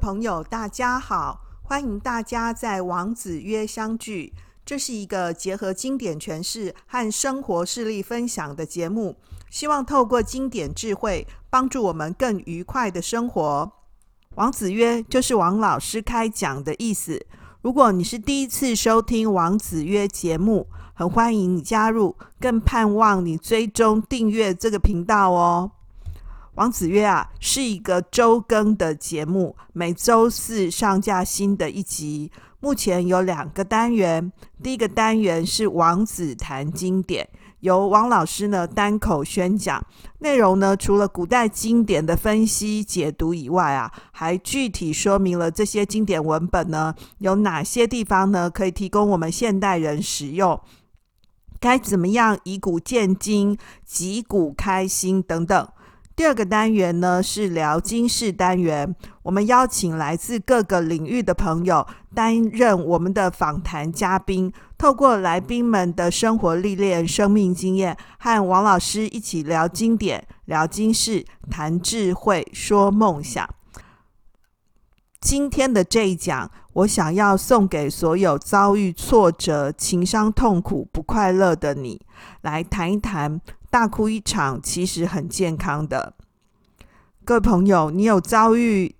朋友，大家好！欢迎大家在王子约相聚。这是一个结合经典诠释和生活事例分享的节目，希望透过经典智慧，帮助我们更愉快的生活。王子约就是王老师开讲的意思。如果你是第一次收听王子约节目，很欢迎你加入，更盼望你追踪订阅这个频道哦。王子曰啊，是一个周更的节目，每周四上架新的一集。目前有两个单元，第一个单元是王子谈经典，由王老师呢单口宣讲，内容呢除了古代经典的分析解读以外啊，还具体说明了这些经典文本呢有哪些地方呢可以提供我们现代人使用，该怎么样以古鉴今、击鼓开新等等。第二个单元呢是聊经世单元，我们邀请来自各个领域的朋友担任我们的访谈嘉宾，透过来宾们的生活历练、生命经验，和王老师一起聊经典、聊经世、谈智慧、说梦想。今天的这一讲，我想要送给所有遭遇挫折、情伤、痛苦、不快乐的你，来谈一谈。大哭一场其实很健康的。各位朋友，你有遭遇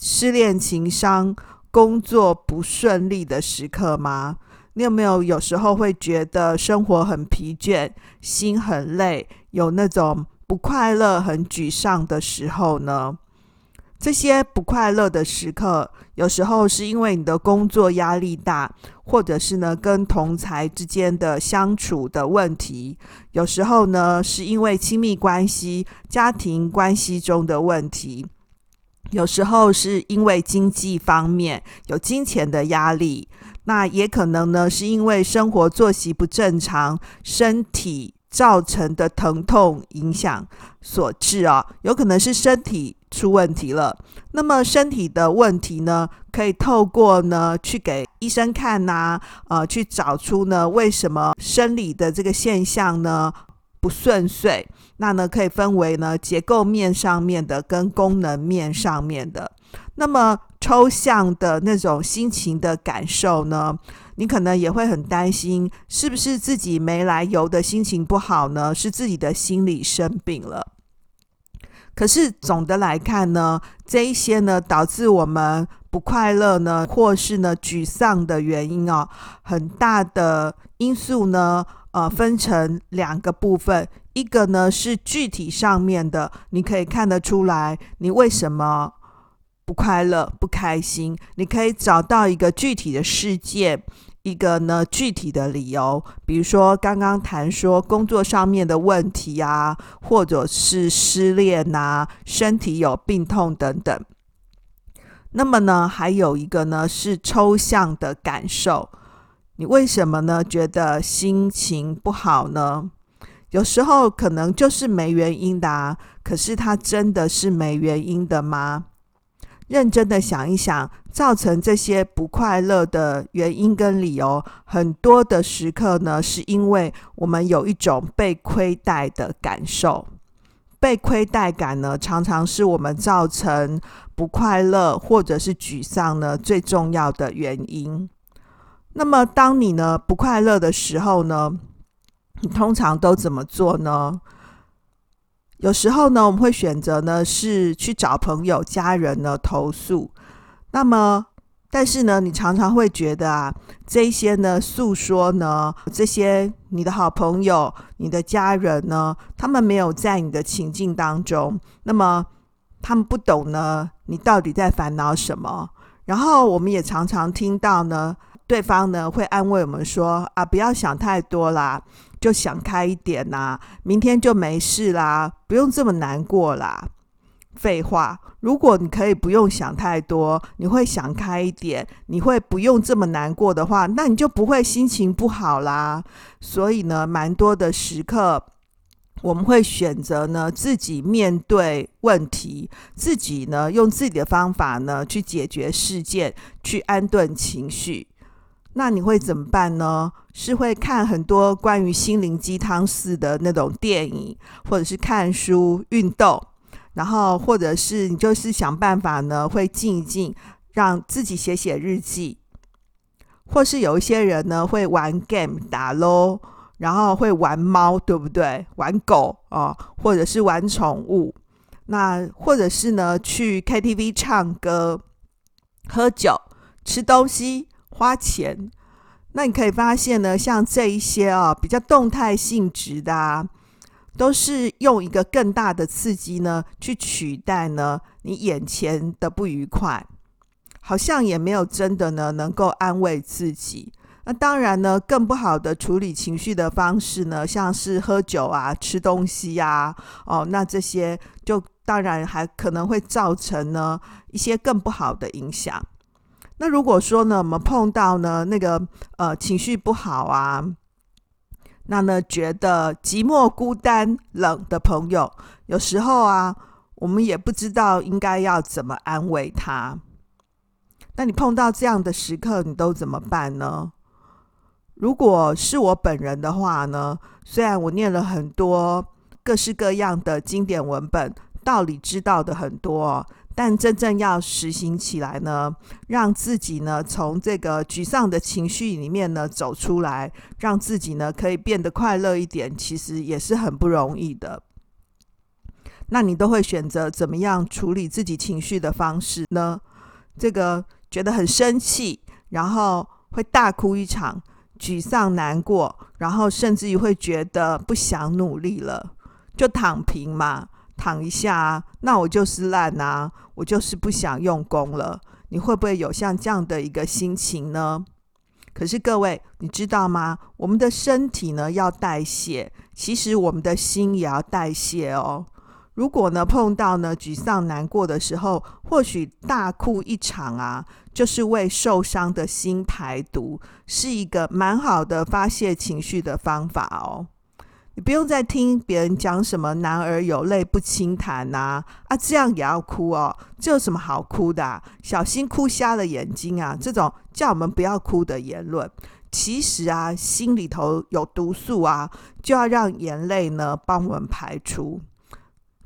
失恋、情伤、工作不顺利的时刻吗？你有没有有时候会觉得生活很疲倦、心很累，有那种不快乐、很沮丧的时候呢？这些不快乐的时刻，有时候是因为你的工作压力大，或者是呢跟同才之间的相处的问题；有时候呢是因为亲密关系、家庭关系中的问题；有时候是因为经济方面有金钱的压力；那也可能呢是因为生活作息不正常，身体造成的疼痛影响所致啊，有可能是身体。出问题了，那么身体的问题呢，可以透过呢去给医生看呐、啊，呃，去找出呢为什么生理的这个现象呢不顺遂。那呢可以分为呢结构面上面的跟功能面上面的。那么抽象的那种心情的感受呢，你可能也会很担心，是不是自己没来由的心情不好呢？是自己的心理生病了。可是总的来看呢，这一些呢导致我们不快乐呢，或是呢沮丧的原因哦，很大的因素呢，呃，分成两个部分，一个呢是具体上面的，你可以看得出来，你为什么不快乐、不开心，你可以找到一个具体的事件。一个呢，具体的理由，比如说刚刚谈说工作上面的问题啊，或者是失恋啊，身体有病痛等等。那么呢，还有一个呢是抽象的感受，你为什么呢觉得心情不好呢？有时候可能就是没原因的啊，可是它真的是没原因的吗？认真的想一想，造成这些不快乐的原因跟理由，很多的时刻呢，是因为我们有一种被亏待的感受。被亏待感呢，常常是我们造成不快乐或者是沮丧呢最重要的原因。那么，当你呢不快乐的时候呢，你通常都怎么做呢？有时候呢，我们会选择呢是去找朋友、家人呢投诉。那么，但是呢，你常常会觉得啊，这些呢诉说呢，这些你的好朋友、你的家人呢，他们没有在你的情境当中，那么他们不懂呢，你到底在烦恼什么。然后，我们也常常听到呢，对方呢会安慰我们说啊，不要想太多啦。就想开一点呐、啊，明天就没事啦，不用这么难过啦。废话，如果你可以不用想太多，你会想开一点，你会不用这么难过的话，那你就不会心情不好啦。所以呢，蛮多的时刻，我们会选择呢自己面对问题，自己呢用自己的方法呢去解决事件，去安顿情绪。那你会怎么办呢？是会看很多关于心灵鸡汤式的那种电影，或者是看书、运动，然后或者是你就是想办法呢，会静一静，让自己写写日记，或是有一些人呢会玩 game 打 LOL，然后会玩猫，对不对？玩狗啊，或者是玩宠物，那或者是呢去 KTV 唱歌、喝酒、吃东西、花钱。那你可以发现呢，像这一些啊，比较动态性质的啊。都是用一个更大的刺激呢，去取代呢你眼前的不愉快，好像也没有真的呢能够安慰自己。那当然呢，更不好的处理情绪的方式呢，像是喝酒啊、吃东西呀、啊，哦，那这些就当然还可能会造成呢一些更不好的影响。那如果说呢，我们碰到呢那个呃情绪不好啊。那呢，觉得寂寞、孤单、冷的朋友，有时候啊，我们也不知道应该要怎么安慰他。那你碰到这样的时刻，你都怎么办呢？如果是我本人的话呢，虽然我念了很多各式各样的经典文本，道理知道的很多。但真正要实行起来呢，让自己呢从这个沮丧的情绪里面呢走出来，让自己呢可以变得快乐一点，其实也是很不容易的。那你都会选择怎么样处理自己情绪的方式呢？这个觉得很生气，然后会大哭一场，沮丧难过，然后甚至于会觉得不想努力了，就躺平嘛。躺一下，那我就是烂啊，我就是不想用功了。你会不会有像这样的一个心情呢？可是各位，你知道吗？我们的身体呢要代谢，其实我们的心也要代谢哦。如果呢碰到呢沮丧难过的时候，或许大哭一场啊，就是为受伤的心排毒，是一个蛮好的发泄情绪的方法哦。你不用再听别人讲什么“男儿有泪不轻弹”呐，啊，这样也要哭哦？这有什么好哭的？小心哭瞎了眼睛啊！这种叫我们不要哭的言论，其实啊，心里头有毒素啊，就要让眼泪呢帮我们排出。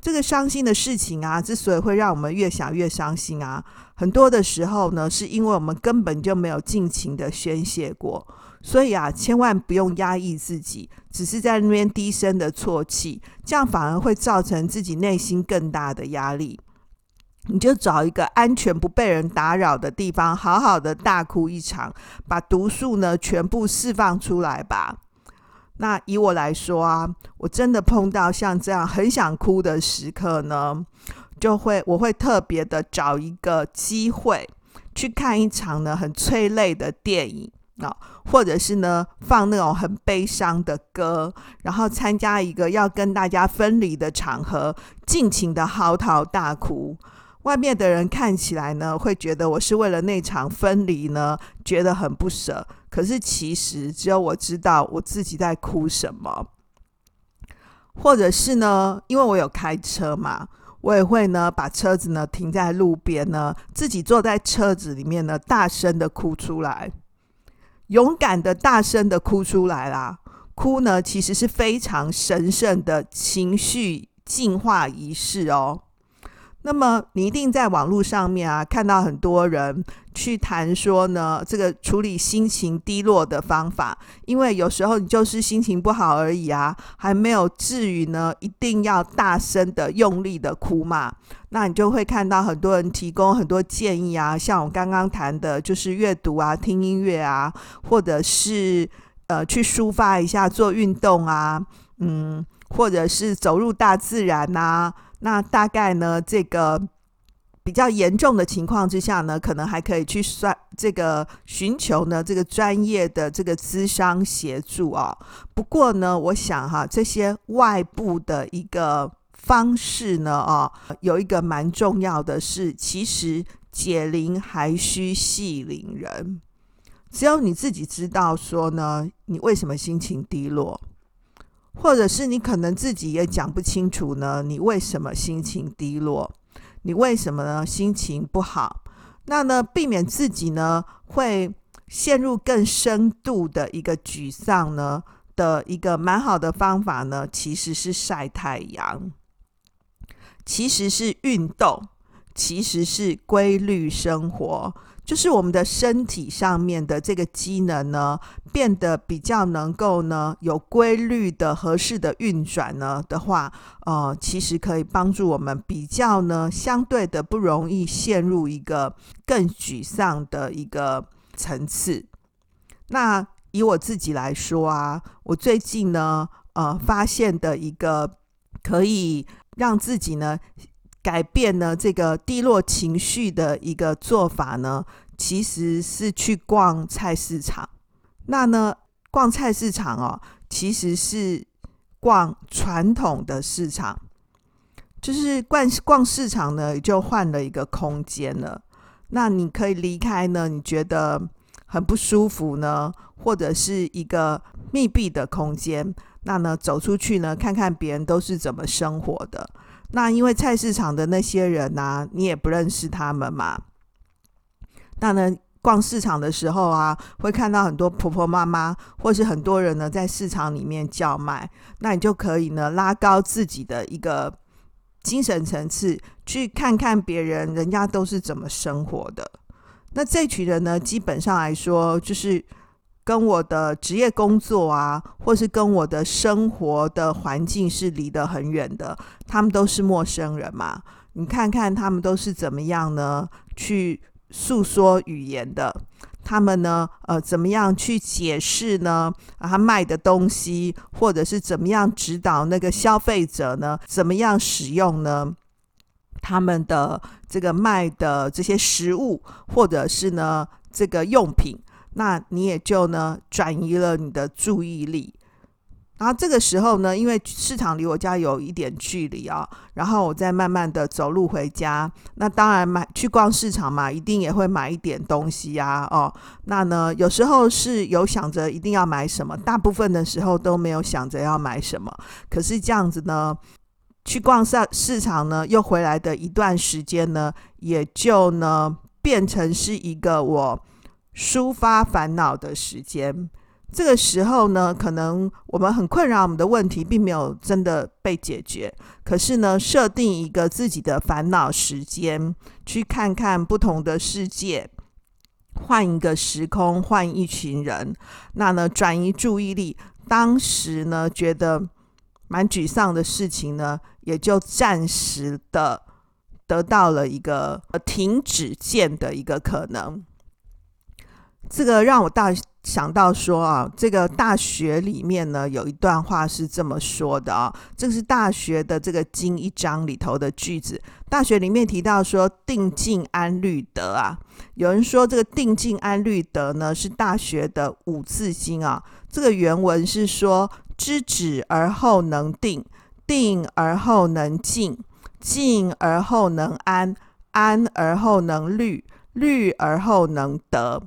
这个伤心的事情啊，之所以会让我们越想越伤心啊，很多的时候呢，是因为我们根本就没有尽情的宣泄过。所以啊，千万不用压抑自己，只是在那边低声的啜泣，这样反而会造成自己内心更大的压力。你就找一个安全不被人打扰的地方，好好的大哭一场，把毒素呢全部释放出来吧。那以我来说啊，我真的碰到像这样很想哭的时刻呢，就会我会特别的找一个机会去看一场呢很催泪的电影。啊，或者是呢，放那种很悲伤的歌，然后参加一个要跟大家分离的场合，尽情的嚎啕大哭。外面的人看起来呢，会觉得我是为了那场分离呢，觉得很不舍。可是其实只有我知道我自己在哭什么。或者是呢，因为我有开车嘛，我也会呢把车子呢停在路边呢，自己坐在车子里面呢，大声的哭出来。勇敢的、大声的哭出来啦！哭呢，其实是非常神圣的情绪净化仪式哦。那么，你一定在网络上面啊，看到很多人去谈说呢，这个处理心情低落的方法，因为有时候你就是心情不好而已啊，还没有至于呢，一定要大声的、用力的哭嘛。那你就会看到很多人提供很多建议啊，像我刚刚谈的，就是阅读啊、听音乐啊，或者是呃去抒发一下、做运动啊，嗯，或者是走入大自然呐。那大概呢，这个比较严重的情况之下呢，可能还可以去算这个寻求呢这个专业的这个咨商协助啊。不过呢，我想哈，这些外部的一个。方式呢？哦，有一个蛮重要的是，其实解铃还须系铃人。只有你自己知道说呢，你为什么心情低落，或者是你可能自己也讲不清楚呢，你为什么心情低落，你为什么呢心情不好？那呢，避免自己呢会陷入更深度的一个沮丧呢的一个蛮好的方法呢，其实是晒太阳。其实是运动，其实是规律生活。就是我们的身体上面的这个机能呢，变得比较能够呢有规律的、合适的运转呢的话，呃，其实可以帮助我们比较呢相对的不容易陷入一个更沮丧的一个层次。那以我自己来说啊，我最近呢，呃，发现的一个可以让自己呢。改变呢，这个低落情绪的一个做法呢，其实是去逛菜市场。那呢，逛菜市场哦，其实是逛传统的市场，就是逛逛市场呢，就换了一个空间了。那你可以离开呢，你觉得很不舒服呢，或者是一个密闭的空间，那呢，走出去呢，看看别人都是怎么生活的。那因为菜市场的那些人呐、你也不认识他们嘛。那呢，逛市场的时候啊，会看到很多婆婆妈妈，或是很多人呢在市场里面叫卖。那你就可以呢拉高自己的一个精神层次，去看看别人，人家都是怎么生活的。那这群人呢，基本上来说就是。跟我的职业工作啊，或是跟我的生活的环境是离得很远的，他们都是陌生人嘛。你看看他们都是怎么样呢？去诉说语言的，他们呢，呃，怎么样去解释呢？啊，他卖的东西，或者是怎么样指导那个消费者呢？怎么样使用呢？他们的这个卖的这些食物，或者是呢这个用品。那你也就呢转移了你的注意力，然后这个时候呢，因为市场离我家有一点距离啊，然后我再慢慢的走路回家。那当然买去逛市场嘛，一定也会买一点东西呀，哦，那呢有时候是有想着一定要买什么，大部分的时候都没有想着要买什么。可是这样子呢，去逛市市场呢，又回来的一段时间呢，也就呢变成是一个我。抒发烦恼的时间，这个时候呢，可能我们很困扰，我们的问题并没有真的被解决。可是呢，设定一个自己的烦恼时间，去看看不同的世界，换一个时空，换一群人，那呢，转移注意力。当时呢，觉得蛮沮丧的事情呢，也就暂时的得到了一个停止键的一个可能。这个让我大想到说啊，这个大学里面呢，有一段话是这么说的啊，这是大学的这个经一章里头的句子。大学里面提到说，定静安虑得啊，有人说这个定静安虑得呢是大学的五字经啊。这个原文是说，知止而后能定，定而后能静，静而后能安，安而后能虑，虑而后能得。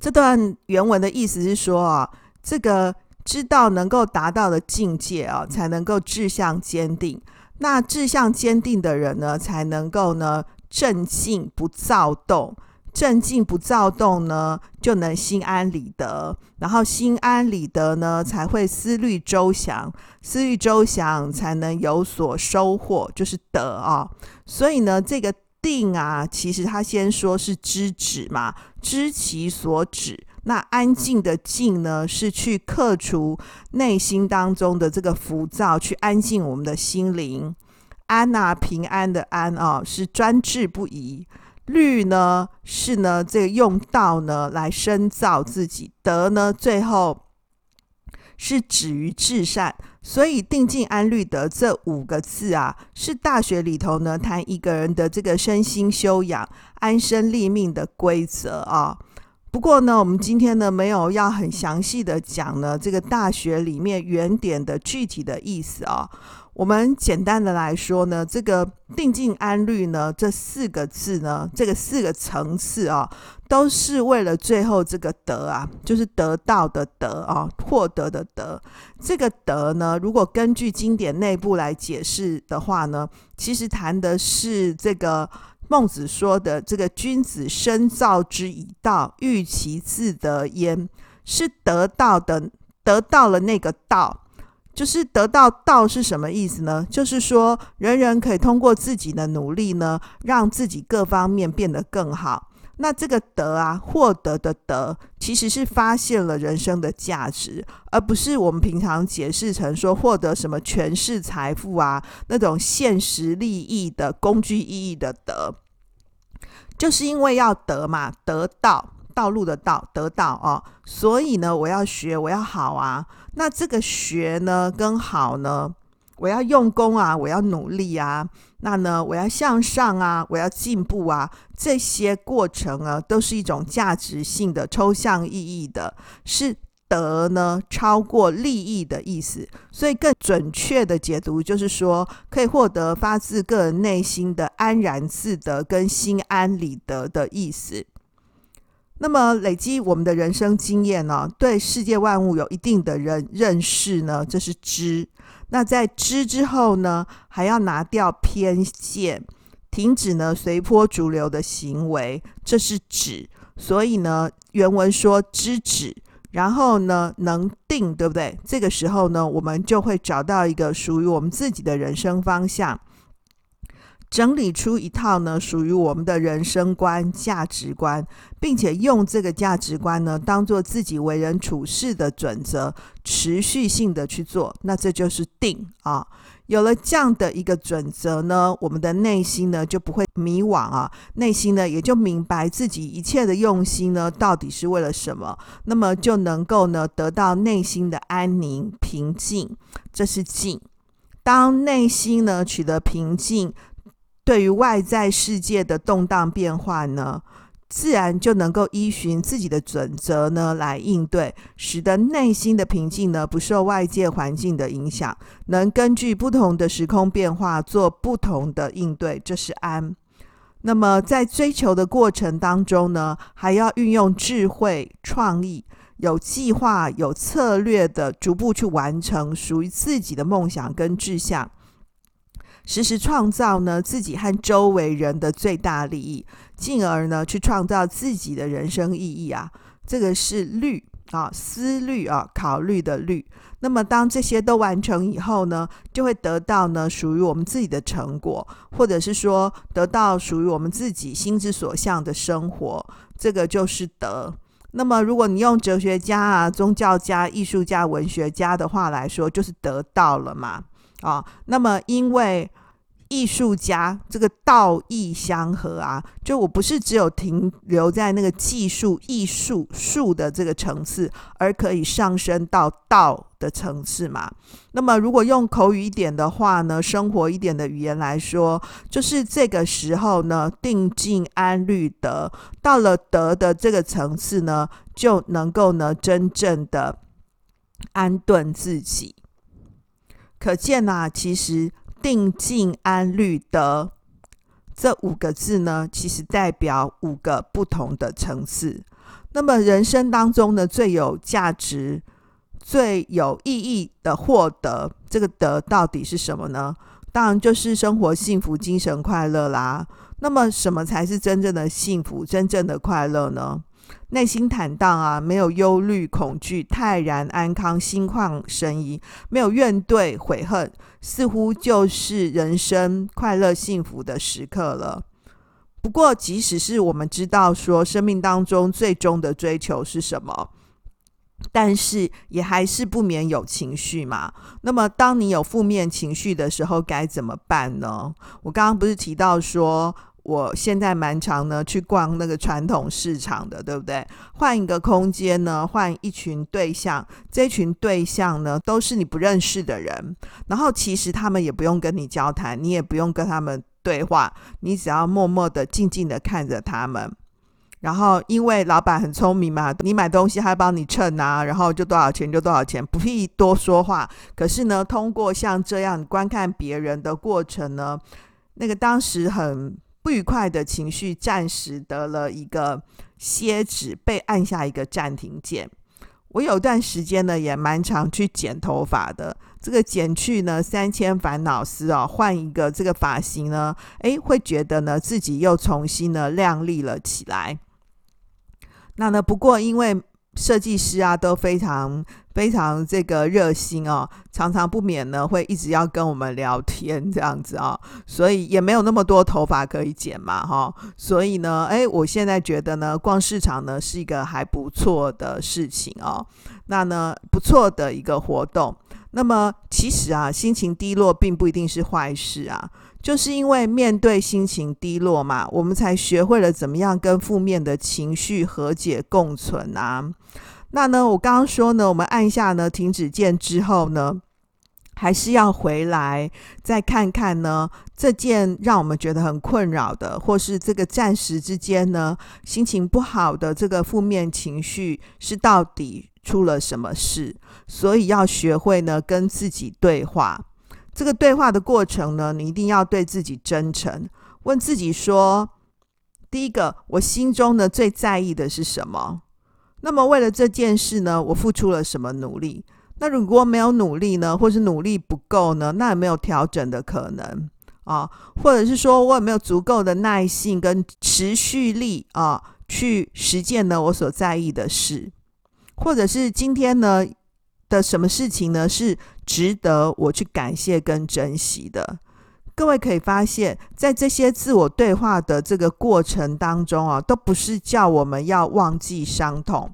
这段原文的意思是说啊，这个知道能够达到的境界啊，才能够志向坚定。那志向坚定的人呢，才能够呢镇静不躁动。镇静不躁动呢，就能心安理得。然后心安理得呢，才会思虑周详。思虑周详，才能有所收获，就是得啊。所以呢，这个。定啊，其实他先说是知止嘛，知其所止。那安静的静呢，是去克除内心当中的这个浮躁，去安静我们的心灵。安啊，平安的安啊，是专志不移。虑呢，是呢这个用道呢来深造自己。德呢，最后是止于至善。所以，定静安虑得这五个字啊，是大学里头呢谈一个人的这个身心修养、安身立命的规则啊。不过呢，我们今天呢没有要很详细的讲呢这个大学里面原点的具体的意思啊。我们简单的来说呢，这个定静安虑呢这四个字呢，这个四个层次啊。都是为了最后这个得啊，就是得到的得啊，获得的得。这个得呢，如果根据经典内部来解释的话呢，其实谈的是这个孟子说的这个君子深造之以道，欲其自得焉，是得到的，得到了那个道，就是得到道是什么意思呢？就是说人人可以通过自己的努力呢，让自己各方面变得更好。那这个得啊，获得的得，其实是发现了人生的价值，而不是我们平常解释成说获得什么权势、财富啊，那种现实利益的工具意义的得，就是因为要得嘛，得到道路的道，得到哦，所以呢，我要学，我要好啊。那这个学呢，跟好呢，我要用功啊，我要努力啊。那呢，我要向上啊，我要进步啊，这些过程啊，都是一种价值性的抽象意义的，是得呢超过利益的意思。所以更准确的解读就是说，可以获得发自个人内心的安然自得跟心安理得的意思。那么累积我们的人生经验呢，对世界万物有一定的认认识呢，这是知。那在知之后呢，还要拿掉偏见，停止呢随波逐流的行为，这是止。所以呢，原文说知止，然后呢能定，对不对？这个时候呢，我们就会找到一个属于我们自己的人生方向。整理出一套呢，属于我们的人生观、价值观，并且用这个价值观呢，当做自己为人处事的准则，持续性的去做，那这就是定啊。有了这样的一个准则呢，我们的内心呢就不会迷惘啊，内心呢也就明白自己一切的用心呢到底是为了什么，那么就能够呢得到内心的安宁平静，这是静。当内心呢取得平静。对于外在世界的动荡变化呢，自然就能够依循自己的准则呢来应对，使得内心的平静呢不受外界环境的影响，能根据不同的时空变化做不同的应对，这是安。那么在追求的过程当中呢，还要运用智慧、创意，有计划、有策略的逐步去完成属于自己的梦想跟志向。时时创造呢自己和周围人的最大利益，进而呢去创造自己的人生意义啊。这个是虑啊，思虑啊，考虑的虑。那么当这些都完成以后呢，就会得到呢属于我们自己的成果，或者是说得到属于我们自己心之所向的生活。这个就是得。那么如果你用哲学家啊、宗教家、艺术家、文学家的话来说，就是得到了嘛。啊，那么因为艺术家这个道艺相合啊，就我不是只有停留在那个技术艺术术的这个层次，而可以上升到道的层次嘛。那么如果用口语一点的话呢，生活一点的语言来说，就是这个时候呢，定静安虑得，到了德的这个层次呢，就能够呢真正的安顿自己。可见呐、其实定静安虑得这五个字呢，其实代表五个不同的层次。那么人生当中呢，最有价值、最有意义的获得，这个得到底是什么呢？当然就是生活幸福、精神快乐啦。那么什么才是真正的幸福、真正的快乐呢？内心坦荡啊，没有忧虑恐惧，泰然安康，心旷神怡，没有怨怼悔恨，似乎就是人生快乐幸福的时刻了。不过，即使是我们知道说生命当中最终的追求是什么，但是也还是不免有情绪嘛。那么，当你有负面情绪的时候，该怎么办呢？我刚刚不是提到说，我现在蛮常呢去逛那个传统市场的，对不对？换一个空间呢，换一群对象，这群对象呢都是你不认识的人，然后其实他们也不用跟你交谈，你也不用跟他们对话，你只要默默的、静静的看着他们。然后因为老板很聪明嘛，你买东西他帮你称啊，然后就多少钱就多少钱，不必多说话。可是呢，通过像这样观看别人的过程呢，那个当时很。不愉快的情绪暂时得了一个歇止，被按下一个暂停键。我有段时间呢，也蛮常去剪头发的。这个剪去呢，三千烦恼丝哦，换一个这个发型呢，诶，会觉得呢自己又重新呢亮丽了起来。那呢，不过因为设计师啊都非常非常这个热心哦，常常不免呢会一直要跟我们聊天这样子啊、所以也没有那么多头发可以剪嘛哈、所以呢，哎，我现在觉得呢，逛市场呢是一个还不错的事情哦，那呢不错的一个活动。那么其实啊，心情低落并不一定是坏事啊。就是因为面对心情低落嘛，我们才学会了怎么样跟负面的情绪和解共存啊。那呢，我刚刚说呢，我们按下呢停止键之后呢，还是要回来再看看呢，这件让我们觉得很困扰的，或是这个暂时之间呢心情不好的这个负面情绪是到底出了什么事。所以要学会呢跟自己对话。这个对话的过程呢，你一定要对自己真诚，问自己说：第一个，我心中呢最在意的是什么？那么为了这件事呢，我付出了什么努力？那如果没有努力呢，或是努力不够呢，那有没有调整的可能啊？或者是说我有没有足够的耐性跟持续力啊，去实践呢我所在意的事？或者是今天呢的什么事情呢是值得我去感谢跟珍惜的。各位可以发现，在这些自我对话的这个过程当中啊，都不是叫我们要忘记伤痛，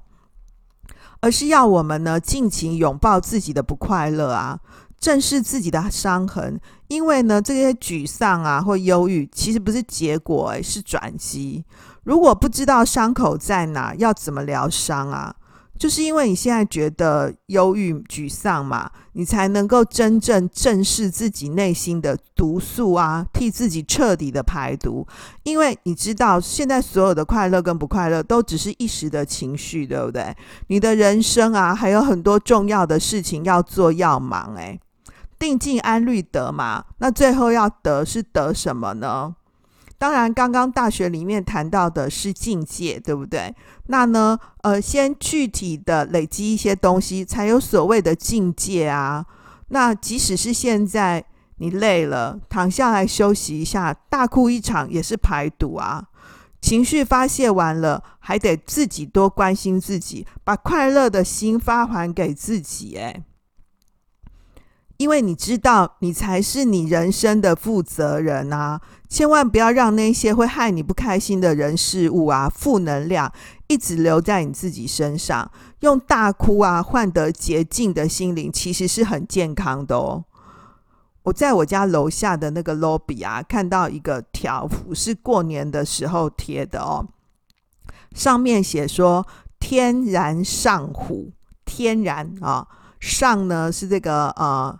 而是要我们呢尽情拥抱自己的不快乐啊，正视自己的伤痕。因为呢，这些沮丧啊或忧郁，其实不是结果，诶，是转机。如果不知道伤口在哪，要怎么疗伤啊？就是因为你现在觉得忧郁、沮丧嘛，你才能够真正正视自己内心的毒素啊，替自己彻底的排毒。因为你知道，现在所有的快乐跟不快乐都只是一时的情绪，对不对？你的人生啊，还有很多重要的事情要做要忙。诶，定静安虑得嘛，那最后要得是得什么呢？当然，刚刚大学里面谈到的是境界，对不对？那呢，呃，先具体的累积一些东西，才有所谓的境界啊。那即使是现在你累了，躺下来休息一下，大哭一场也是排毒啊。情绪发泄完了，还得自己多关心自己，把快乐的心发还给自己，诶。因为你知道，你才是你人生的负责人啊！千万不要让那些会害你不开心的人事物啊，负能量一直留在你自己身上。用大哭啊换得洁净的心灵，其实是很健康的哦。我在我家楼下的那个 lobby 啊，看到一个条幅，是过年的时候贴的哦，上面写说“天然上虎”，天然啊，上呢是这个呃。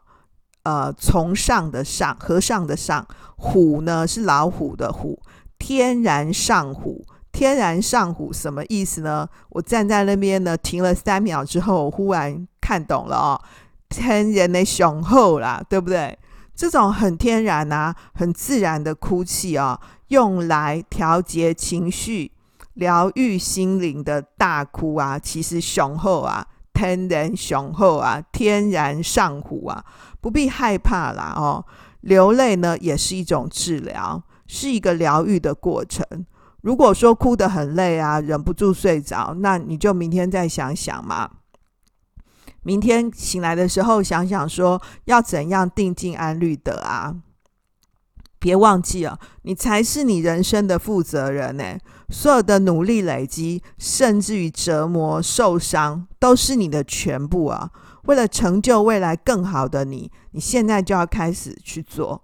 呃，从上的上，和尚的上，虎呢是老虎的虎，天然上虎，天然上虎什么意思呢？我站在那边呢，停了三秒之后，我忽然看懂了哦，天然的雄厚啦，对不对？这种很天然啊，很自然的哭泣啊、用来调节情绪、疗愈心灵的大哭啊，其实雄厚啊。天然雄厚啊，天然上虎啊，不必害怕啦哦。流泪呢，也是一种治疗，是一个疗愈的过程。如果说哭得很累啊，忍不住睡着，那你就明天再想想嘛。明天醒来的时候，想想说要怎样定静安虑得啊。别忘记了，你才是你人生的负责人呢。所有的努力累积，甚至于折磨、受伤，都是你的全部啊！为了成就未来更好的你，你现在就要开始去做。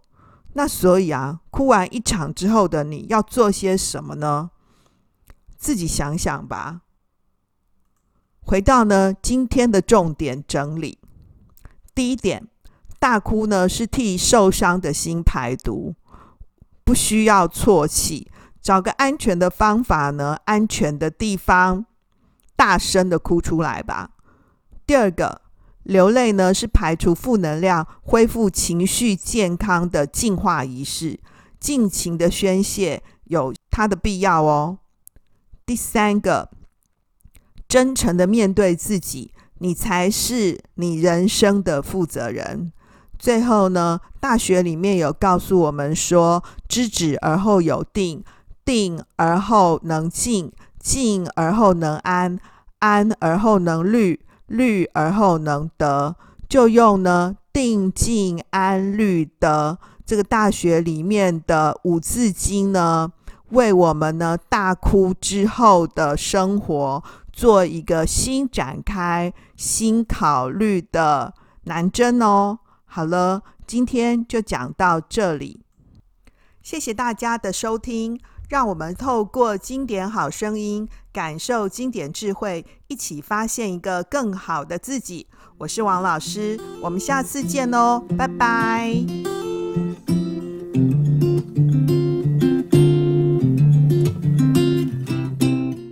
那所以啊，哭完一场之后的你要做些什么呢？自己想想吧。回到呢，今天的重点整理。第一点，大哭呢是替受伤的心排毒。不需要啜泣，找个安全的方法呢，安全的地方，大声的哭出来吧。第二个，流泪呢是排除负能量、恢复情绪健康的净化仪式，尽情的宣泄有它的必要哦。第三个，真诚的面对自己，你才是你人生的负责人。最后呢，大学里面有告诉我们说：知止而后有定，定而后能静，静而后能安，安而后能虑，虑而后能得，就用呢定静安虑得这个大学里面的五字经呢，为我们呢大哭之后的生活做一个新展开、新考虑的南针哦。好了，今天就讲到这里，谢谢大家的收听。让我们透过经典好声音，感受经典智慧，一起发现一个更好的自己。我是王老师，我们下次见哦，拜拜。